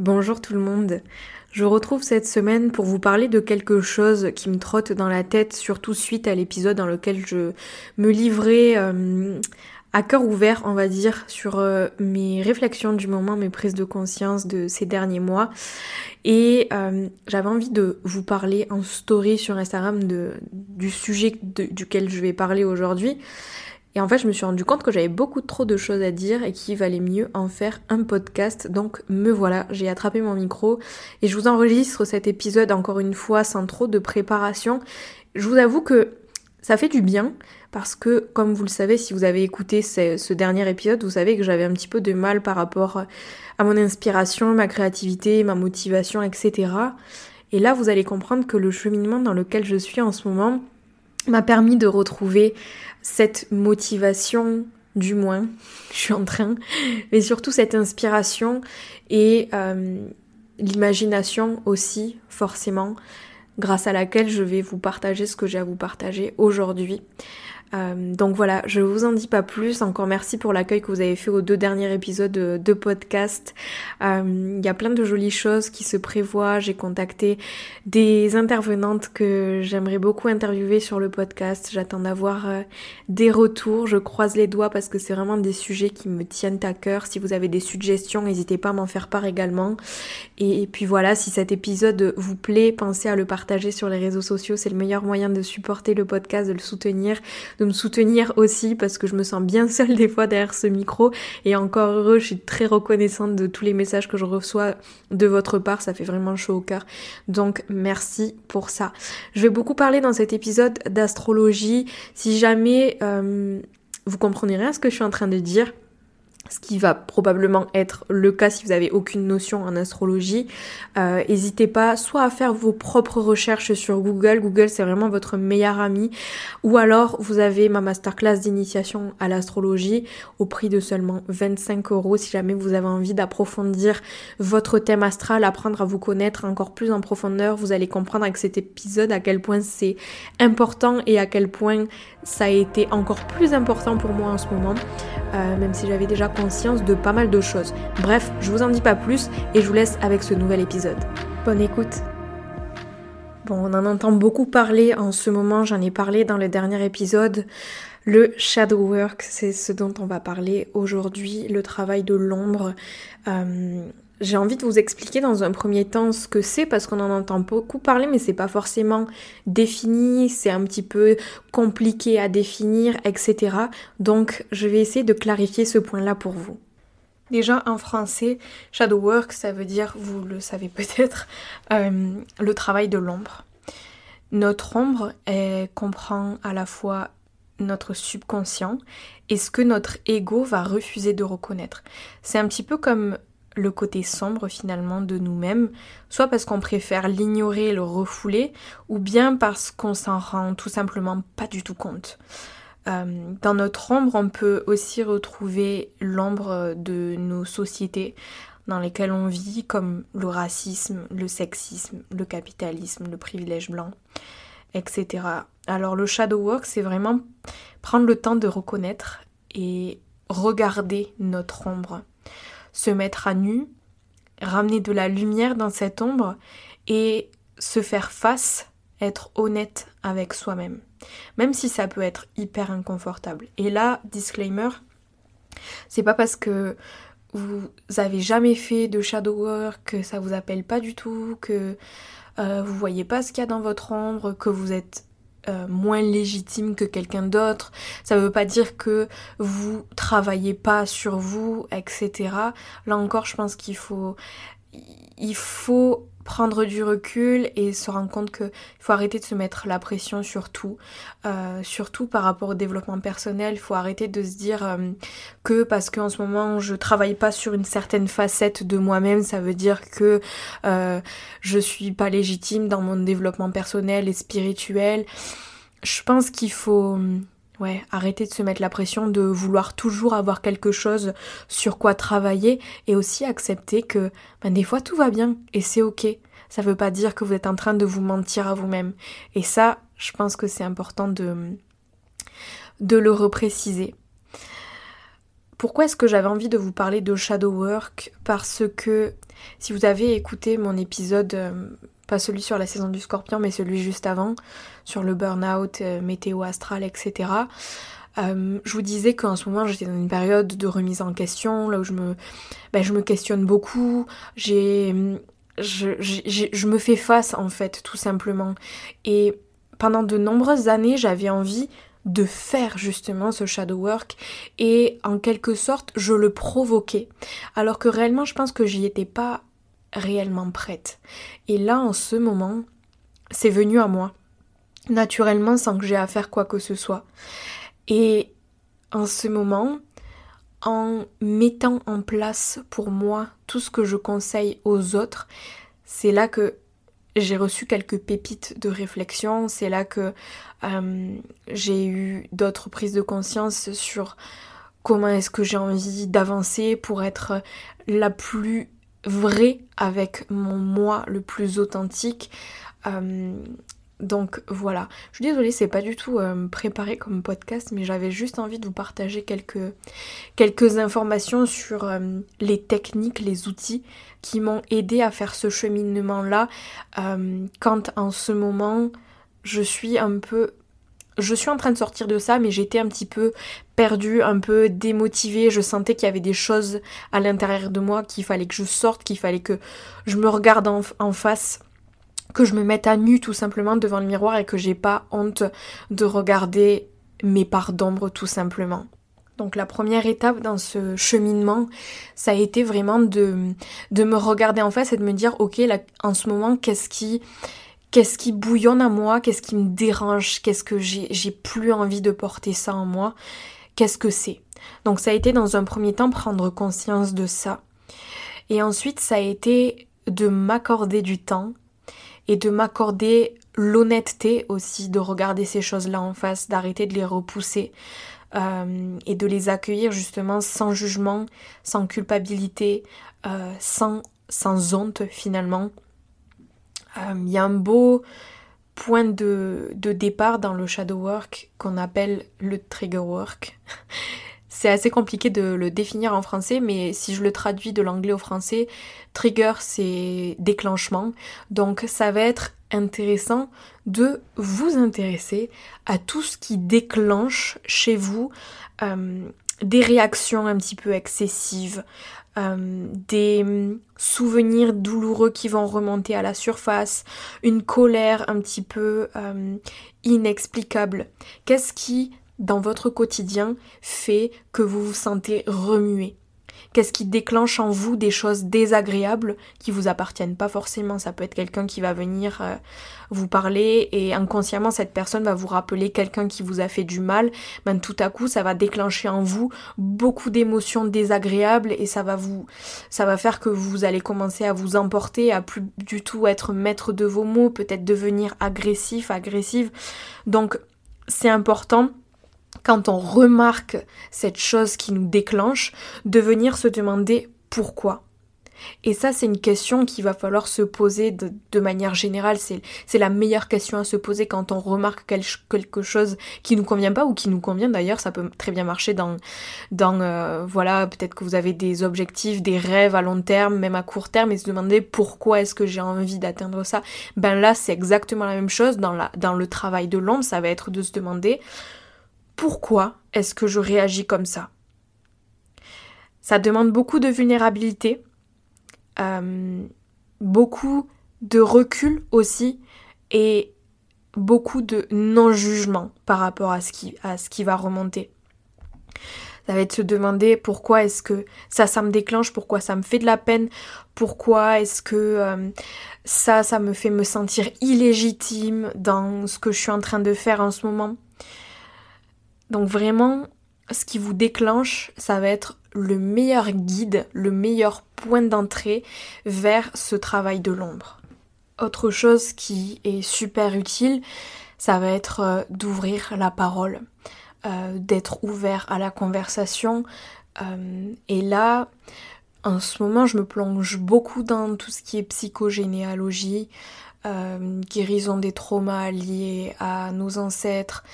Bonjour tout le monde. Je retrouve cette semaine pour vous parler de quelque chose qui me trotte dans la tête, surtout suite à l'épisode dans lequel je me livrais euh, à cœur ouvert, on va dire, sur euh, mes réflexions du moment, mes prises de conscience de ces derniers mois. Et euh, j'avais envie de vous parler en story sur Instagram du sujet duquel je vais parler aujourd'hui. Et en fait, je me suis rendu compte que j'avais beaucoup trop de choses à dire et qu'il valait mieux en faire un podcast. Donc me voilà, j'ai attrapé mon micro et je vous enregistre cet épisode encore une fois sans trop de préparation. Je vous avoue que ça fait du bien parce que, comme vous le savez, si vous avez écouté ce, dernier épisode, vous savez que j'avais un petit peu de mal par rapport à mon inspiration, ma créativité, ma motivation, etc. Et là, vous allez comprendre que le cheminement dans lequel je suis en ce moment m'a permis de retrouver cette motivation, du moins, je suis en train, mais surtout cette inspiration et euh, l'imagination aussi, forcément, grâce à laquelle je vais vous partager ce que j'ai à vous partager aujourd'hui. Euh, donc voilà, je vous en dis pas plus. Encore merci pour l'accueil que vous avez fait aux deux derniers épisodes de, podcast. Euh, il y a plein de jolies choses qui se prévoient. J'ai contacté des intervenantes que j'aimerais beaucoup interviewer sur le podcast. J'attends d'avoir euh, des retours. Je croise les doigts parce que c'est vraiment des sujets qui me tiennent à cœur. Si vous avez des suggestions, n'hésitez pas à m'en faire part également. Et puis voilà, si cet épisode vous plaît, pensez à le partager sur les réseaux sociaux. C'est le meilleur moyen de supporter le podcast, de le soutenir de me soutenir aussi parce que je me sens bien seule des fois derrière ce micro et encore heureux, je suis très reconnaissante de tous les messages que je reçois de votre part, ça fait vraiment chaud au cœur. Donc merci pour ça. Je vais beaucoup parler dans cet épisode d'astrologie. Si jamais euh, vous comprenez rien à ce que je suis en train de dire, ce qui va probablement être le cas si vous avez aucune notion en astrologie. Euh, n'hésitez pas soit à faire vos propres recherches sur Google, Google c'est vraiment votre meilleur ami, ou alors vous avez ma masterclass d'initiation à l'astrologie au prix de seulement 25 euros. Si jamais vous avez envie d'approfondir votre thème astral, apprendre à vous connaître encore plus en profondeur, vous allez comprendre avec cet épisode à quel point c'est important et à quel point ça a été encore plus important pour moi en ce moment, euh, même si j'avais déjà de pas mal de choses. Bref, je vous en dis pas plus et je vous laisse avec ce nouvel épisode. Bonne écoute Bon, on en entend beaucoup parler en ce moment, j'en ai parlé dans le dernier épisode. Le shadow work, c'est ce dont on va parler aujourd'hui, le travail de l'ombre. Euh, j'ai envie de vous expliquer dans un premier temps ce que c'est parce qu'on en entend beaucoup parler mais c'est pas forcément défini, c'est un petit peu compliqué à définir, etc. Donc je vais essayer de clarifier ce point-là pour vous. Déjà en français, shadow work ça veut dire, vous le savez peut-être, euh, le travail de l'ombre. Notre ombre comprend à la fois notre subconscient et ce que notre ego va refuser de reconnaître. C'est un petit peu comme le côté sombre finalement de nous-mêmes, soit parce qu'on préfère l'ignorer le refouler, ou bien parce qu'on s'en rend tout simplement pas du tout compte. Euh, dans notre ombre, on peut aussi retrouver l'ombre de nos sociétés dans lesquelles on vit, comme le racisme, le sexisme, le capitalisme, le privilège blanc, etc. Alors le shadow work, c'est vraiment prendre le temps de reconnaître et regarder notre ombre se mettre à nu, ramener de la lumière dans cette ombre et se faire face, être honnête avec soi-même. Même si ça peut être hyper inconfortable. Et là, disclaimer, c'est pas parce que vous avez jamais fait de shadow work, que ça vous appelle pas du tout, que euh, vous voyez pas ce qu'il y a dans votre ombre, que vous êtes euh, moins légitime que quelqu'un d'autre. Ça ne veut pas dire que vous travaillez pas sur vous, etc. Là encore, je pense qu'il faut, il faut prendre du recul et se rendre compte qu'il faut arrêter de se mettre la pression sur tout, euh, surtout par rapport au développement personnel. Il faut arrêter de se dire euh, que parce qu'en ce moment je travaille pas sur une certaine facette de moi-même, ça veut dire que euh, je suis pas légitime dans mon développement personnel et spirituel. Je pense qu'il faut Ouais, arrêter de se mettre la pression de vouloir toujours avoir quelque chose sur quoi travailler et aussi accepter que ben, des fois tout va bien et c'est ok. Ça veut pas dire que vous êtes en train de vous mentir à vous-même. Et ça, je pense que c'est important de, de le repréciser. Pourquoi est-ce que j'avais envie de vous parler de shadow work? Parce que si vous avez écouté mon épisode euh, pas celui sur la saison du scorpion, mais celui juste avant, sur le burn-out, euh, météo astral, etc. Euh, je vous disais qu'en ce moment j'étais dans une période de remise en question, là où je me, ben, je me questionne beaucoup, j'ai, je, je me fais face en fait, tout simplement. Et pendant de nombreuses années, j'avais envie de faire justement ce shadow work et en quelque sorte je le provoquais alors que réellement je pense que j'y étais pas réellement prête. Et là, en ce moment, c'est venu à moi, naturellement, sans que j'ai à faire quoi que ce soit. Et en ce moment, en mettant en place pour moi tout ce que je conseille aux autres, c'est là que j'ai reçu quelques pépites de réflexion, c'est là que euh, j'ai eu d'autres prises de conscience sur comment est-ce que j'ai envie d'avancer pour être la plus vrai avec mon moi le plus authentique. Euh, donc voilà, je suis désolée, c'est pas du tout euh, préparé comme podcast, mais j'avais juste envie de vous partager quelques, quelques informations sur euh, les techniques, les outils qui m'ont aidé à faire ce cheminement-là quand en ce moment je suis un peu je suis en train de sortir de ça, mais j'étais un petit peu perdue, un peu démotivée. Je sentais qu'il y avait des choses à l'intérieur de moi qu'il fallait que je sorte, qu'il fallait que je me regarde en, face, que je me mette à nu tout simplement devant le miroir et que j'ai pas honte de regarder mes parts d'ombre tout simplement. Donc la première étape dans ce cheminement, ça a été vraiment de, de me regarder en face et de me dire, ok, en ce moment, qu'est-ce qui, qu'est-ce qui bouillonne à moi, qu'est-ce qui me dérange, qu'est-ce que j'ai plus envie de porter ça en moi, qu'est-ce que c'est? Donc ça a été dans un premier temps prendre conscience de ça. Et ensuite ça a été de m'accorder du temps et de m'accorder l'honnêteté aussi de regarder ces choses-là en face, d'arrêter de les repousser euh, et de les accueillir justement sans jugement, sans culpabilité, euh, sans, sans honte finalement. Euh, il y a un beau point de, départ dans le shadow work qu'on appelle le trigger work. C'est assez compliqué de le définir en français, mais si je le traduis de l'anglais au français, trigger c'est déclenchement. Donc ça va être intéressant de vous intéresser à tout ce qui déclenche chez vous euh, des réactions un petit peu excessives, euh, des hum, souvenirs douloureux qui vont remonter à la surface, une colère un petit peu euh, inexplicable. Qu'est-ce qui, dans votre quotidien, fait que vous vous sentez remué? Qu'est-ce qui déclenche en vous des choses désagréables qui vous appartiennent pas forcément? Ça peut être quelqu'un qui va venir euh, vous parler et inconsciemment cette personne va vous rappeler quelqu'un qui vous a fait du mal. Ben tout à coup ça va déclencher en vous beaucoup d'émotions désagréables et ça va vous ça va faire que vous allez commencer à vous emporter, à plus du tout être maître de vos mots, peut-être devenir agressif, agressive. Donc c'est important quand on remarque cette chose qui nous déclenche, de venir se demander pourquoi. Et ça, c'est une question qu'il va falloir se poser de, manière générale. C'est la meilleure question à se poser quand on remarque quelque chose qui nous convient pas ou qui nous convient d'ailleurs. Ça peut très bien marcher dans, dans euh, voilà, peut-être que vous avez des objectifs, des rêves à long terme, même à court terme, et se demander pourquoi est-ce que j'ai envie d'atteindre ça. Ben là, c'est exactement la même chose dans, dans le travail de l'ombre. Ça va être de se demander pourquoi est-ce que je réagis comme ça? Ça demande beaucoup de vulnérabilité, euh, beaucoup de recul aussi, et beaucoup de non-jugement par rapport à ce, qui, va remonter. Ça va être se demander pourquoi est-ce que ça, ça me déclenche, pourquoi ça me fait de la peine, pourquoi est-ce que euh, ça, ça me fait me sentir illégitime dans ce que je suis en train de faire en ce moment. Donc vraiment, ce qui vous déclenche, ça va être le meilleur guide, le meilleur point d'entrée vers ce travail de l'ombre. Autre chose qui est super utile, ça va être euh, d'ouvrir la parole, euh, d'être ouvert à la conversation. Euh, et là, en ce moment, je me plonge beaucoup dans tout ce qui est psychogénéalogie, guérison des traumas liés à nos ancêtres,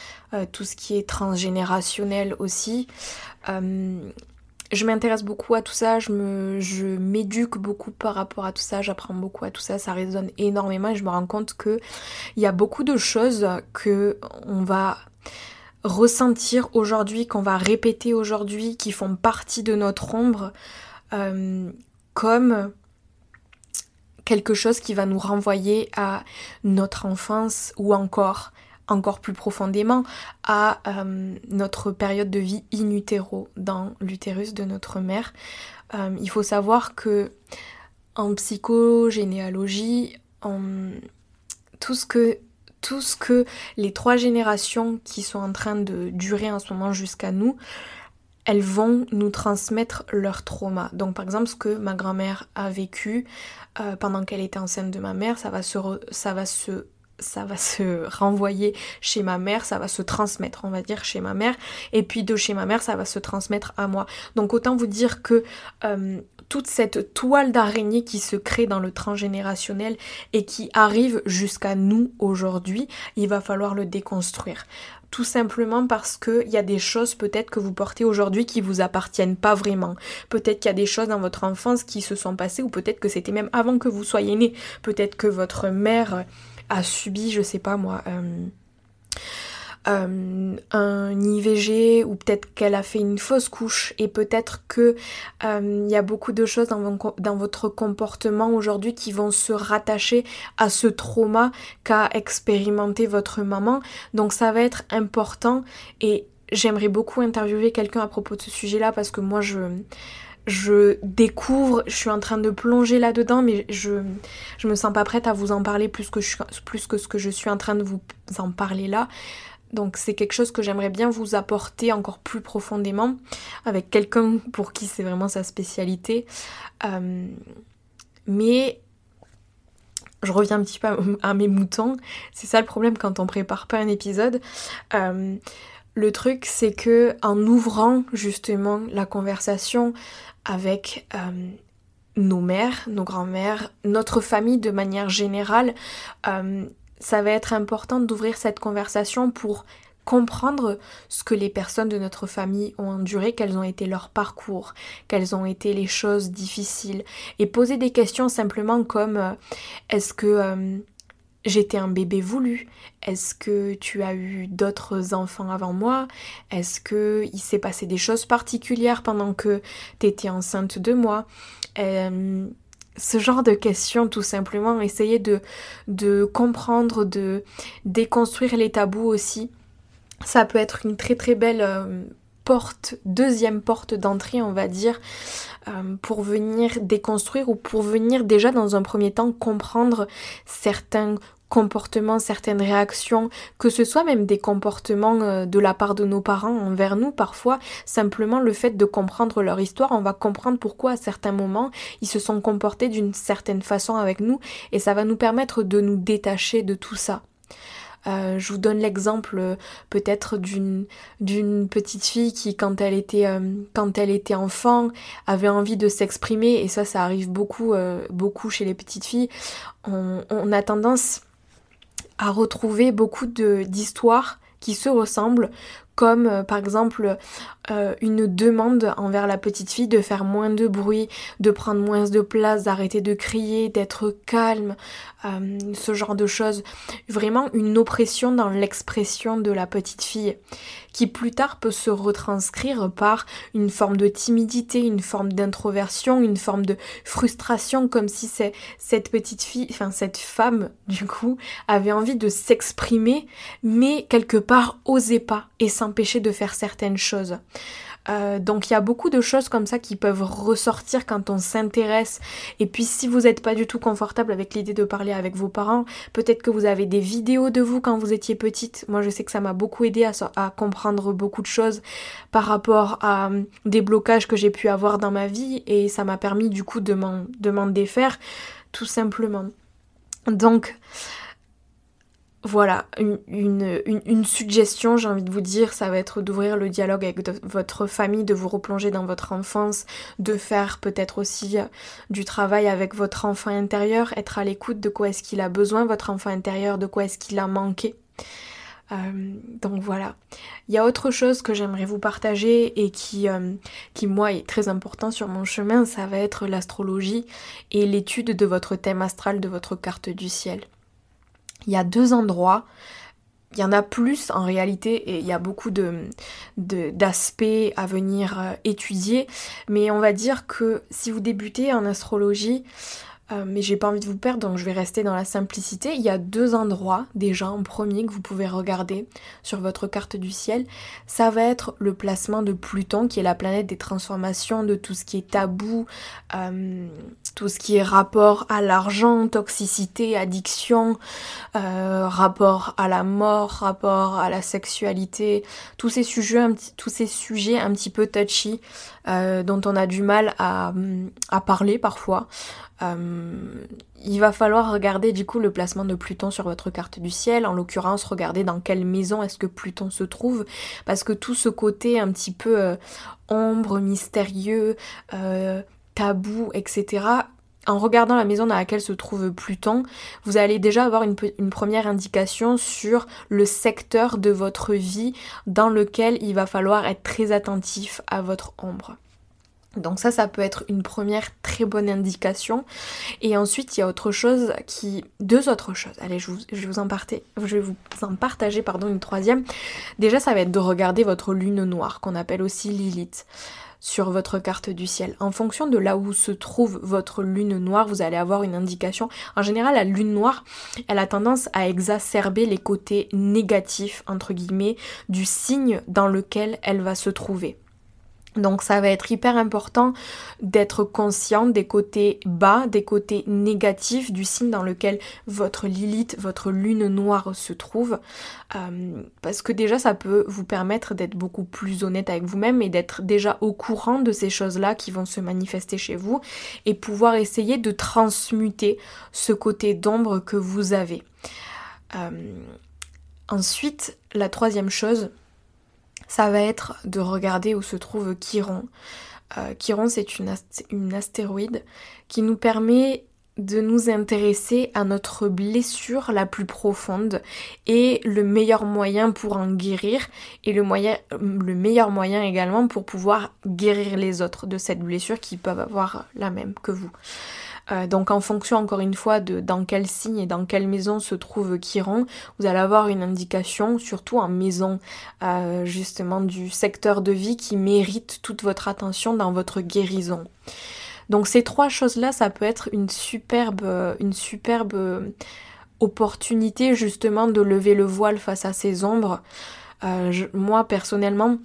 tout ce qui est transgénérationnel aussi. Je m'intéresse beaucoup à tout ça, je je m'éduque beaucoup par rapport à tout ça, j'apprends beaucoup à tout ça, ça résonne énormément et je me rends compte que il y a beaucoup de choses que on va ressentir aujourd'hui, qu'on va répéter aujourd'hui, qui font partie de notre ombre, euh, comme quelque chose qui va nous renvoyer à notre enfance ou encore encore plus profondément à euh, notre période de vie in utero, dans l'utérus de notre mère. Euh, il faut savoir que en psychogénéalogie, tout ce que tout ce que les trois générations qui sont en train de durer en ce moment jusqu'à nous, elles vont nous transmettre leur trauma. Donc par exemple ce que ma grand-mère a vécu euh, pendant qu'elle était enceinte de ma mère, ça va se, renvoyer chez ma mère, ça va se transmettre, on va dire, chez ma mère, et puis de chez ma mère, ça va se transmettre à moi. Donc autant vous dire que euh, toute cette toile d'araignée qui se crée dans le transgénérationnel et qui arrive jusqu'à nous aujourd'hui, il va falloir le déconstruire. Tout simplement parce qu'il y a des choses peut-être que vous portez aujourd'hui qui vous appartiennent pas vraiment. Peut-être qu'il y a des choses dans votre enfance qui se sont passées ou peut-être que c'était même avant que vous soyez né. Peut-être que votre mère a subi, je sais pas moi, euh, euh, un IVG ou peut-être qu'elle a fait une fausse couche et peut-être que euh, il y a beaucoup de choses dans, votre comportement aujourd'hui qui vont se rattacher à ce trauma qu'a expérimenté votre maman. Donc ça va être important et j'aimerais beaucoup interviewer quelqu'un à propos de ce sujet-là parce que moi je je découvre, je suis en train de plonger là-dedans, mais je, je me sens pas prête à vous en parler plus que ce que je suis en train de vous en parler là. Donc c'est quelque chose que j'aimerais bien vous apporter encore plus profondément avec quelqu'un pour qui c'est vraiment sa spécialité. Euh, mais je reviens un petit peu à, mes moutons. C'est ça le problème quand on prépare pas un épisode. Euh, le truc, c'est que en ouvrant justement la conversation avec euh, nos mères, nos grands-mères, notre famille de manière générale, ça va être important d'ouvrir cette conversation pour comprendre ce que les personnes de notre famille ont enduré, quels ont été leurs parcours, quelles ont été les choses difficiles, et poser des questions simplement comme euh, est-ce que j'étais un bébé voulu? Est-ce que tu as eu d'autres enfants avant moi? Est-ce que il s'est passé des choses particulières pendant que tu étais enceinte de moi? Euh, ce genre de questions, tout simplement, essayer de, de comprendre, de déconstruire les tabous aussi. Ça peut être une très très belle euh, porte, deuxième porte d'entrée, on va dire, euh, pour venir déconstruire ou pour venir déjà dans un premier temps comprendre certains comportements, certaines réactions, que ce soit même des comportements euh, de la part de nos parents envers nous parfois, simplement le fait de comprendre leur histoire, on va comprendre pourquoi à certains moments ils se sont comportés d'une certaine façon avec nous et ça va nous permettre de nous détacher de tout ça. Euh, je vous donne l'exemple euh, peut-être d'une d'une petite fille qui quand elle était quand elle était enfant avait envie de s'exprimer et ça ça arrive beaucoup beaucoup chez les petites filles on, on a tendance à retrouver beaucoup d'histoires qui se ressemblent, comme euh, par exemple euh, une demande envers la petite fille de faire moins de bruit, de prendre moins de place, d'arrêter de crier, d'être calme, euh, ce genre de choses. Vraiment une oppression dans l'expression de la petite fille qui plus tard peut se retranscrire par une forme de timidité, une forme d'introversion, une forme de frustration, comme si cette petite fille, enfin cette femme du coup, avait envie de s'exprimer, mais quelque part osait pas et s'empêchait de faire certaines choses. Euh, donc il y a beaucoup de choses comme ça qui peuvent ressortir quand on s'intéresse. Et puis si vous n'êtes pas du tout confortable avec l'idée de parler avec vos parents, peut-être que vous avez des vidéos de vous quand vous étiez petite. Moi je sais que ça m'a beaucoup aidé à, comprendre beaucoup de choses par rapport à hum, des blocages que j'ai pu avoir dans ma vie et ça m'a permis du coup de m'en défaire tout simplement. Donc voilà, une, suggestion, j'ai envie de vous dire, ça va être d'ouvrir le dialogue avec votre famille, de vous replonger dans votre enfance, de faire peut-être aussi euh, du travail avec votre enfant intérieur, être à l'écoute de quoi est-ce qu'il a besoin, votre enfant intérieur, de quoi est-ce qu'il a manqué. Euh, donc voilà. Il y a autre chose que j'aimerais vous partager et qui, euh, qui moi est très important sur mon chemin, ça va être l'astrologie et l'étude de votre thème astral, de votre carte du ciel il y a deux endroits. Il y en a plus en réalité et il y a beaucoup d'aspects à venir euh, étudier. Mais on va dire que si vous débutez en astrologie, euh, mais j'ai pas envie de vous perdre donc je vais rester dans la simplicité. Il y a deux endroits déjà en premier que vous pouvez regarder sur votre carte du ciel. Ça va être le placement de Pluton qui est la planète des transformations, de tout ce qui est tabou, euh, tout ce qui est rapport à l'argent, toxicité, addiction, euh, rapport à la mort, rapport à la sexualité, tous ces sujets, un petit, tous ces sujets un petit peu touchy dont on a du mal à, à parler parfois. Euh, il va falloir regarder du coup le placement de Pluton sur votre carte du ciel, en l'occurrence regarder dans quelle maison est-ce que Pluton se trouve, parce que tout ce côté un petit peu euh, ombre, mystérieux, euh, tabou, etc. En regardant la maison dans laquelle se trouve Pluton, vous allez déjà avoir une, une, première indication sur le secteur de votre vie dans lequel il va falloir être très attentif à votre ombre. Donc ça, ça peut être une première très bonne indication. Et ensuite, il y a autre chose qui... Deux autres choses. Allez, je, vais vous en partager, je vais vous en partager une troisième. Déjà, ça va être de regarder votre lune noire, qu'on appelle aussi Lilith sur votre carte du ciel. En fonction de là où se trouve votre lune noire, vous allez avoir une indication. En général, la lune noire, elle a tendance à exacerber les côtés négatifs, entre guillemets, du signe dans lequel elle va se trouver. Donc ça va être hyper important d'être conscient des côtés bas, des côtés négatifs du signe dans lequel votre Lilith, votre lune noire se trouve. Euh, parce que déjà ça peut vous permettre d'être beaucoup plus honnête avec vous-même et d'être déjà au courant de ces choses-là qui vont se manifester chez vous et pouvoir essayer de transmuter ce côté d'ombre que vous avez. Euh, ensuite, la troisième chose, ça va être de regarder où se trouve Chiron. Euh, Chiron, c'est une, astéroïde qui nous permet de nous intéresser à notre blessure la plus profonde et le meilleur moyen pour en guérir et le, moyen, le meilleur moyen également pour pouvoir guérir les autres de cette blessure qui peuvent avoir la même que vous. Euh, donc en fonction encore une fois de dans quel signe et dans quelle maison se trouve Chiron, vous allez avoir une indication, surtout en maison euh, justement du secteur de vie qui mérite toute votre attention dans votre guérison. Donc ces trois choses-là, ça peut être une superbe, une superbe opportunité justement de lever le voile face à ces ombres. Euh, moi personnellement,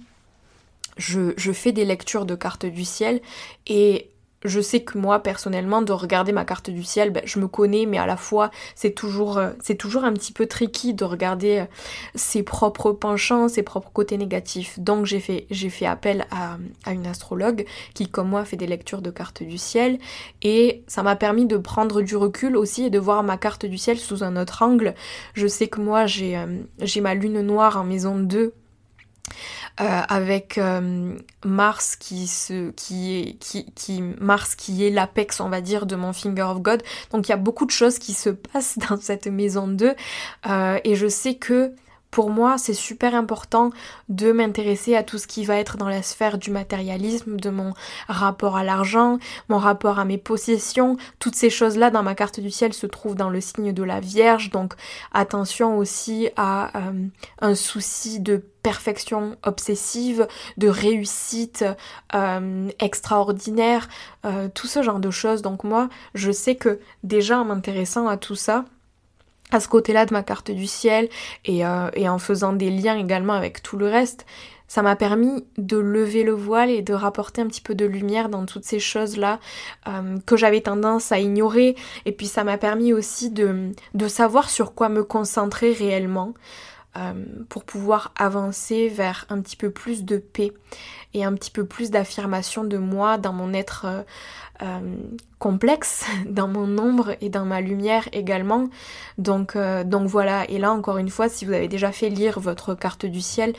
je, je, fais des lectures de cartes du ciel et je sais que moi personnellement de regarder ma carte du ciel, ben, je me connais, mais à la fois c'est toujours euh, un petit peu tricky de regarder euh, ses propres penchants, ses propres côtés négatifs. Donc j'ai fait j'ai fait appel à, à, une astrologue qui comme moi fait des lectures de cartes du ciel et ça m'a permis de prendre du recul aussi et de voir ma carte du ciel sous un autre angle. Je sais que moi j'ai euh, j'ai ma lune noire en maison 2 euh, avec euh, Mars qui se qui est qui, qui Mars qui est l'apex on va dire de mon finger of God. Donc il y a beaucoup de choses qui se passent dans cette maison 2 euh, et je sais que pour moi, c'est super important de m'intéresser à tout ce qui va être dans la sphère du matérialisme, de mon rapport à l'argent, mon rapport à mes possessions. Toutes ces choses-là dans ma carte du ciel se trouvent dans le signe de la Vierge. Donc attention aussi à euh, un souci de perfection obsessive, de réussite euh, extraordinaire, euh, tout ce genre de choses. Donc moi, je sais que déjà en m'intéressant à tout ça, à ce côté-là de ma carte du ciel et, euh, et, en faisant des liens également avec tout le reste, ça m'a permis de lever le voile et de rapporter un petit peu de lumière dans toutes ces choses-là euh, que j'avais tendance à ignorer. Et puis ça m'a permis aussi de, de, savoir sur quoi me concentrer réellement pour pouvoir avancer vers un petit peu plus de paix et un petit peu plus d'affirmation de moi dans mon être euh, complexe dans mon ombre et dans ma lumière également. Donc, euh, donc voilà, et là encore une fois, si vous avez déjà fait lire votre carte du ciel,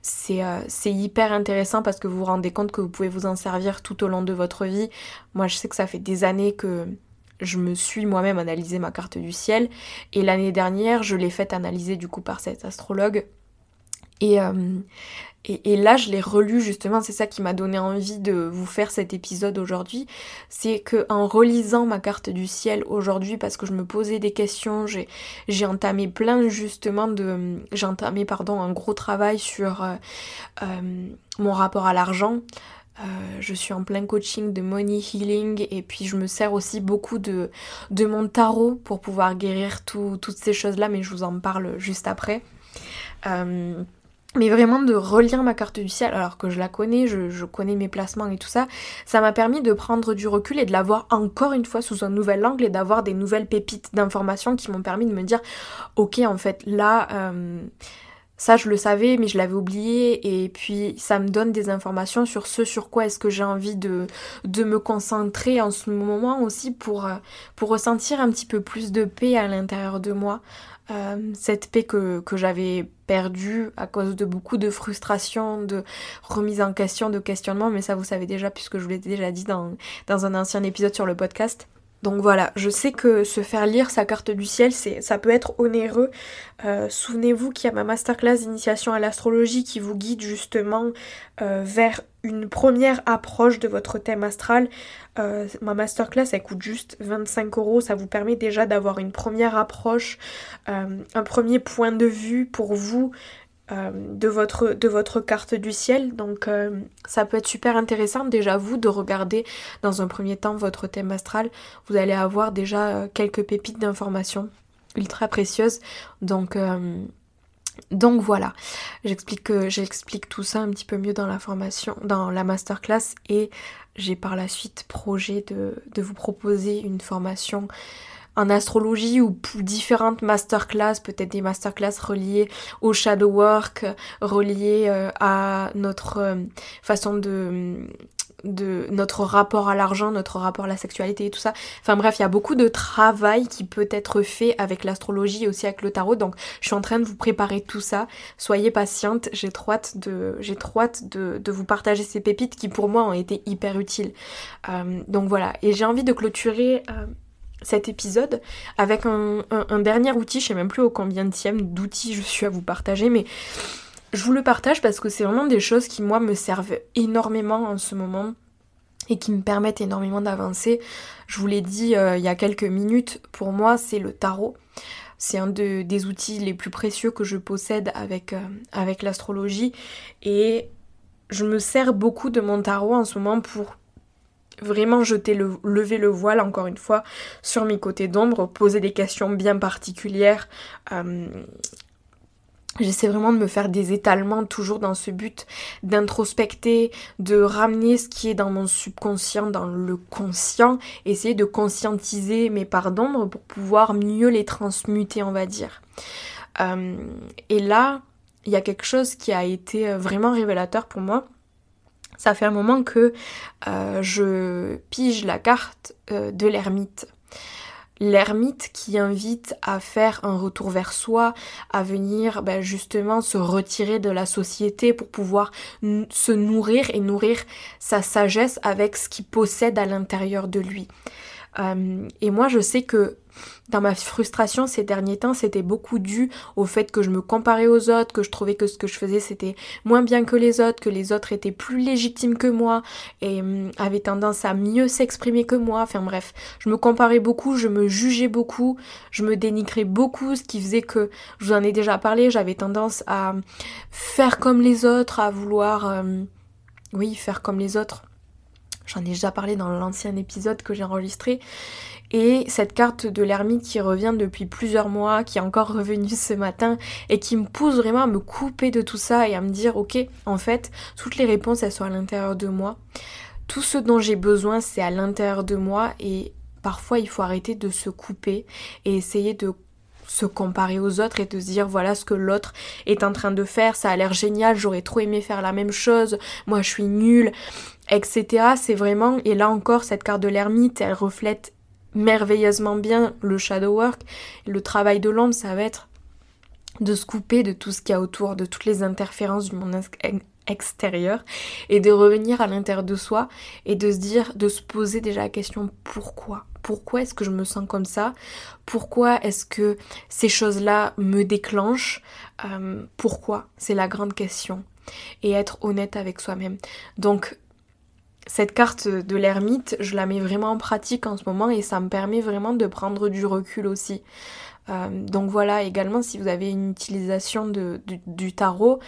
c'est euh, hyper intéressant parce que vous vous rendez compte que vous pouvez vous en servir tout au long de votre vie. Moi je sais que ça fait des années que je me suis moi-même analysé ma carte du ciel et l'année dernière je l'ai faite analyser du coup par cet astrologue. Et, et, là, je l'ai relu justement, c'est ça qui m'a donné envie de vous faire cet épisode aujourd'hui. C'est que en relisant ma carte du ciel aujourd'hui, parce que je me posais des questions, j'ai entamé plein justement de. J'ai entamé, pardon, un gros travail sur euh, euh, mon rapport à l'argent. Euh, je suis en plein coaching de money healing et puis je me sers aussi beaucoup de, de mon tarot pour pouvoir guérir toutes ces choses-là, mais je vous en parle juste après. Euh, mais vraiment de relire ma carte du ciel alors que je la connais, je, connais mes placements et tout ça, ça m'a permis de prendre du recul et de la voir encore une fois sous un nouvel angle et d'avoir des nouvelles pépites d'informations qui m'ont permis de me dire ok en fait là euh, ça je le savais mais je l'avais oublié et puis ça me donne des informations sur ce sur quoi est-ce que j'ai envie de, de me concentrer en ce moment aussi pour, euh, pour ressentir un petit peu plus de paix à l'intérieur de moi. Euh, cette paix que, que j'avais perdue à cause de beaucoup de frustration, de remise en question, de questionnement, mais ça vous savez déjà puisque je vous l'ai déjà dit dans, dans un ancien épisode sur le podcast. Donc voilà, je sais que se faire lire sa carte du ciel, c'est, ça peut être onéreux. Euh, souvenez-vous qu'il y a ma masterclass d'initiation à l'astrologie qui vous guide justement euh, vers une première approche de votre thème astral. Euh, ma masterclass, elle coûte juste 25 euros. Ça vous permet déjà d'avoir une première approche, un premier point de vue pour vous euh, de, votre, de votre carte du ciel. Donc euh, ça peut être super intéressant déjà vous de regarder dans un premier temps votre thème astral. Vous allez avoir déjà euh, quelques pépites d'informations ultra précieuses. Donc donc voilà, j'explique j'explique tout ça un petit peu mieux dans la formation, dans la masterclass et j'ai par la suite projet de, de vous proposer une formation en astrologie ou différentes masterclass, peut-être des masterclass reliées au shadow work, reliées euh, à notre euh, façon de de notre rapport à l'argent, notre rapport à la sexualité et tout ça. Enfin bref, il y a beaucoup de travail qui peut être fait avec l'astrologie et aussi avec le tarot. Donc je suis en train de vous préparer tout ça. Soyez patiente, j'ai trop hâte de j'ai trop hâte de, de, vous partager ces pépites qui pour moi ont été hyper utiles. Euh, donc voilà, et j'ai envie de clôturer cet épisode avec un, dernier outil, je sais même plus au combien de d'outils je suis à vous partager, mais je vous le partage parce que c'est vraiment des choses qui moi me servent énormément en ce moment et qui me permettent énormément d'avancer. Je vous l'ai dit euh, il y a quelques minutes, pour moi c'est le tarot. C'est un des outils les plus précieux que je possède avec, euh, avec l'astrologie et je me sers beaucoup de mon tarot en ce moment pour vraiment jeter le, lever le voile encore une fois sur mes côtés d'ombre, poser des questions bien particulières. Euh, j'essaie vraiment de me faire des étalements toujours dans ce but d'introspecter, de ramener ce qui est dans mon subconscient, dans le conscient, essayer de conscientiser mes parts d'ombre pour pouvoir mieux les transmuter, on va dire. Euh, et là, il y a quelque chose qui a été vraiment révélateur pour moi ça fait un moment que euh, je pige la carte euh, de l'ermite. L'ermite qui invite à faire un retour vers soi, à venir ben, justement se retirer de la société pour pouvoir se nourrir et nourrir sa sagesse avec ce qu'il possède à l'intérieur de lui. Euh, et moi, je sais que dans ma frustration ces derniers temps, c'était beaucoup dû au fait que je me comparais aux autres, que je trouvais que ce que je faisais c'était moins bien que les autres, que les autres étaient plus légitimes que moi et hum, avaient tendance à mieux s'exprimer que moi. Enfin bref, je me comparais beaucoup, je me jugeais beaucoup, je me dénigrais beaucoup, ce qui faisait que, je vous en ai déjà parlé, j'avais tendance à faire comme les autres, à vouloir, hum, oui, faire comme les autres. J'en ai déjà parlé dans l'ancien épisode que j'ai enregistré. Et cette carte de l'ermite qui revient depuis plusieurs mois, qui est encore revenue ce matin et qui me pousse vraiment à me couper de tout ça et à me dire ok, en fait, toutes les réponses elles sont à l'intérieur de moi. Tout ce dont j'ai besoin c'est à l'intérieur de moi et parfois il faut arrêter de se couper et essayer de se comparer aux autres et de se dire voilà ce que l'autre est en train de faire, ça a l'air génial, j'aurais trop aimé faire la même chose, moi je suis nulle, etc. C'est vraiment, et là encore, cette carte de l'ermite, elle reflète merveilleusement bien le shadow work, le travail de l'ombre, ça va être de se couper de tout ce qu'il y a autour, de toutes les interférences du monde extérieur et de revenir à l'intérieur de soi et de se dire, de se poser déjà la question pourquoi? Pourquoi est-ce que je me sens comme ça? Pourquoi est-ce que ces choses-là me déclenchent? Euh, Pourquoi? C'est la grande question. Et être honnête avec soi-même. Donc cette carte de l'ermite, je la mets vraiment en pratique en ce moment et ça me permet vraiment de prendre du recul aussi. Euh, donc voilà, également si vous avez une utilisation du tarot,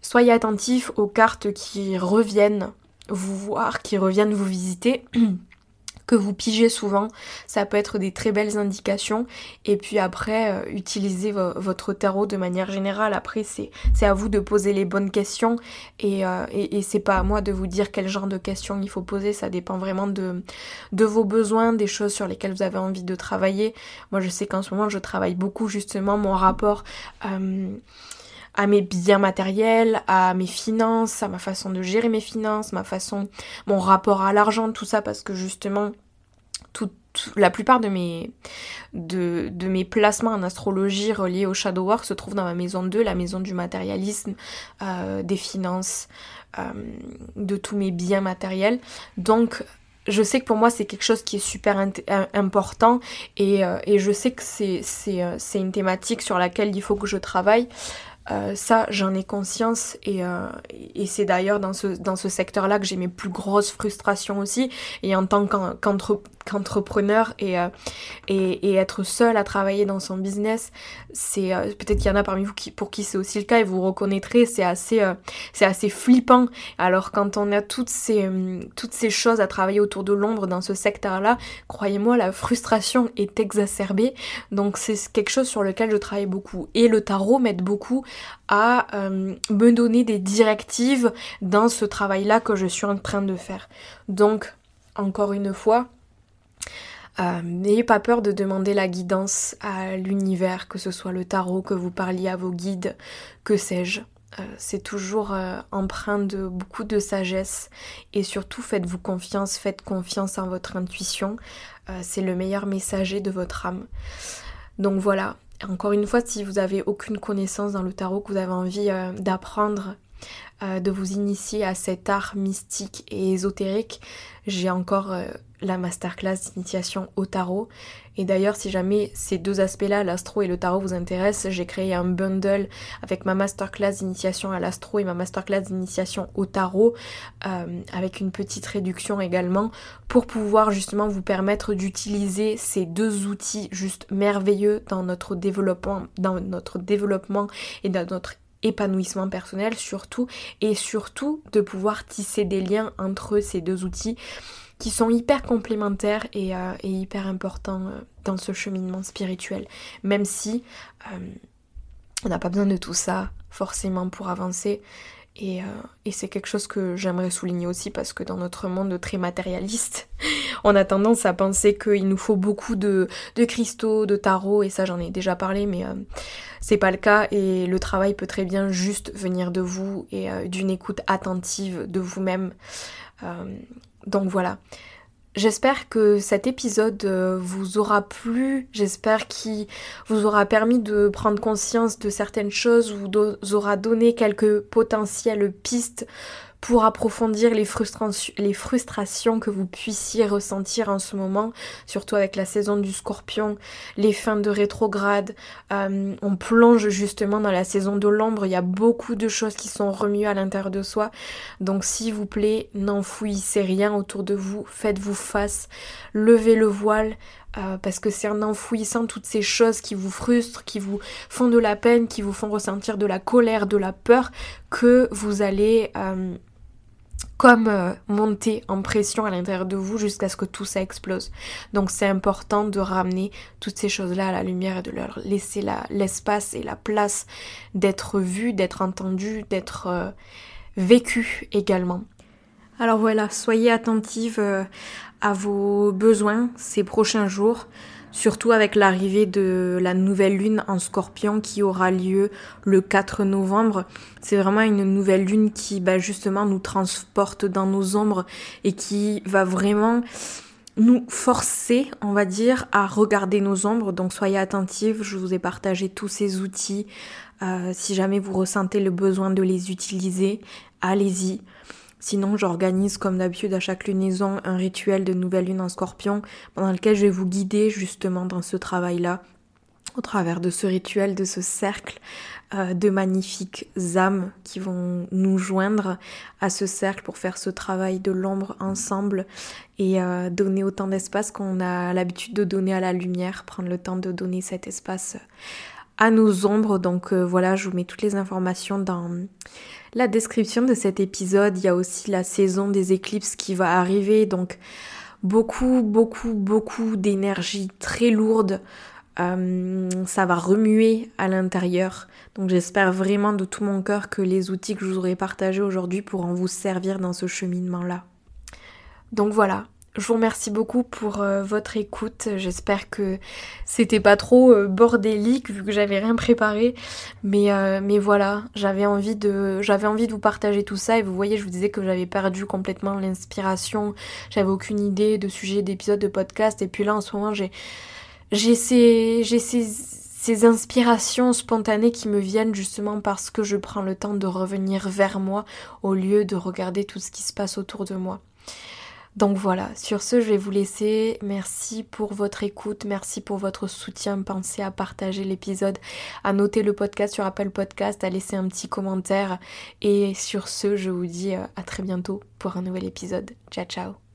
soyez attentif aux cartes qui reviennent vous voir, qui reviennent vous visiter. que vous pigez souvent, ça peut être des très belles indications. Et puis après, euh, utilisez votre tarot de manière générale. Après, c'est à vous de poser les bonnes questions euh, et, et, c'est pas à moi de vous dire quel genre de questions il faut poser. Ça dépend vraiment de, de vos besoins, des choses sur lesquelles vous avez envie de travailler. Moi, je sais qu'en ce moment, je travaille beaucoup justement mon rapport. Euh, à mes biens matériels, à mes finances, à ma façon de gérer mes finances, ma façon, mon rapport à l'argent, tout ça parce que justement, tout, la plupart de mes, de, de, mes placements en astrologie reliés au shadow work se trouvent dans ma maison 2, la maison du matérialisme, euh, des finances, euh, de tous mes biens matériels. Donc je sais que pour moi c'est quelque chose qui est super important et, euh, et je sais que c'est une thématique sur laquelle il faut que je travaille. Euh, ça, j'en ai conscience et, euh, et c'est d'ailleurs dans ce, dans ce secteur-là que j'ai mes plus grosses frustrations aussi. Et en tant qu'entrepreneur et, euh, et, et, être seul à travailler dans son business, c'est peut-être qu'il y en a parmi vous qui, pour qui c'est aussi le cas et vous reconnaîtrez, c'est assez, c'est assez flippant. Alors quand on a toutes ces, toutes ces choses à travailler autour de l'ombre dans ce secteur-là, croyez-moi, la frustration est exacerbée. Donc c'est quelque chose sur lequel je travaille beaucoup. Et le tarot m'aide beaucoup à euh, me donner des directives dans ce travail-là que je suis en train de faire. Donc, encore une fois, euh, n'ayez pas peur de demander la guidance à l'univers, que ce soit le tarot, que vous parliez à vos guides, que sais-je. Euh, c'est toujours empreint de beaucoup de sagesse et surtout faites-vous confiance, faites confiance en votre intuition. c'est le meilleur messager de votre âme. Donc voilà, encore une fois, si vous avez aucune connaissance dans le tarot, que vous avez envie euh, d'apprendre, euh, de vous initier à cet art mystique et ésotérique, j'ai encore euh, la masterclass d'initiation au tarot. Et d'ailleurs, si jamais ces deux aspects-là, l'astro et le tarot, vous intéressent, j'ai créé un bundle avec ma masterclass d'initiation à l'astro et ma masterclass d'initiation au tarot, euh, avec une petite réduction également, pour pouvoir justement vous permettre d'utiliser ces deux outils juste merveilleux dans notre développement, dans notre développement et dans notre épanouissement personnel surtout, et surtout de pouvoir tisser des liens entre ces deux outils qui sont hyper complémentaires et, euh, hyper importants euh, dans ce cheminement spirituel. Même si euh, on n'a pas besoin de tout ça forcément pour avancer. Et, c'est quelque chose que j'aimerais souligner aussi parce que dans notre monde très matérialiste, on a tendance à penser qu'il nous faut beaucoup de, cristaux, de tarot, et ça j'en ai déjà parlé, mais c'est pas le cas et le travail peut très bien juste venir de vous et d'une écoute attentive de vous-même. Donc voilà. J'espère que cet épisode euh, vous aura plu, j'espère qu'il vous aura permis de prendre conscience de certaines choses, vous aura donné quelques potentielles pistes pour approfondir les, frustrations que vous puissiez ressentir en ce moment, surtout avec la saison du scorpion, les fins de rétrograde. Euh, on plonge justement dans la saison de l'ombre, il y a beaucoup de choses qui sont remuées à l'intérieur de soi. Donc s'il vous plaît, n'enfouissez rien autour de vous, faites-vous face, levez le voile, euh, parce que c'est en enfouissant toutes ces choses qui vous frustrent, qui vous font de la peine, qui vous font ressentir de la colère, de la peur, que vous allez euh, comme euh, monter en pression à l'intérieur de vous jusqu'à ce que tout ça explose. Donc c'est important de ramener toutes ces choses-là à la lumière et de leur laisser l'espace et la place d'être vu, d'être entendu, d'être euh, vécu également. Alors voilà, soyez attentive euh, à vos besoins ces prochains jours surtout avec l'arrivée de la nouvelle lune en scorpion qui aura lieu le 4 novembre. C'est vraiment une nouvelle lune qui bah, justement nous transporte dans nos ombres et qui va vraiment nous forcer, on va dire, à regarder nos ombres. Donc soyez attentifs, je vous ai partagé tous ces outils. Euh, si jamais vous ressentez le besoin de les utiliser, allez-y. Sinon, j'organise comme d'habitude à chaque lunaison un rituel de nouvelle lune en scorpion pendant lequel je vais vous guider justement dans ce travail-là au travers de ce rituel, de ce cercle euh, de magnifiques âmes qui vont nous joindre à ce cercle pour faire ce travail de l'ombre ensemble et euh, donner autant d'espace qu'on a l'habitude de donner à la lumière, prendre le temps de donner cet espace à nos ombres. Donc euh, voilà, je vous mets toutes les informations dans la description de cet épisode. Il y a aussi la saison des éclipses qui va arriver, donc beaucoup, beaucoup, beaucoup d'énergie très lourde. Euh, ça va remuer à l'intérieur. Donc j'espère vraiment de tout mon cœur que les outils que je vous aurai partagés aujourd'hui pourront vous servir dans ce cheminement-là. Donc voilà, je vous remercie beaucoup pour euh, votre écoute. J'espère que c'était pas trop euh, bordélique vu que j'avais rien préparé. Mais, euh, voilà, j'avais envie de vous partager tout ça et vous voyez, je vous disais que j'avais perdu complètement l'inspiration. J'avais aucune idée de sujet d'épisode de podcast et puis là en ce moment, j'ai j'ai j'ai ces ces inspirations spontanées qui me viennent justement parce que je prends le temps de revenir vers moi au lieu de regarder tout ce qui se passe autour de moi. Donc voilà, sur ce, je vais vous laisser. Merci pour votre écoute, merci pour votre soutien. Pensez à partager l'épisode, à noter le podcast sur Apple Podcast, à laisser un petit commentaire. Et sur ce, je vous dis euh, à très bientôt pour un nouvel épisode. Ciao ciao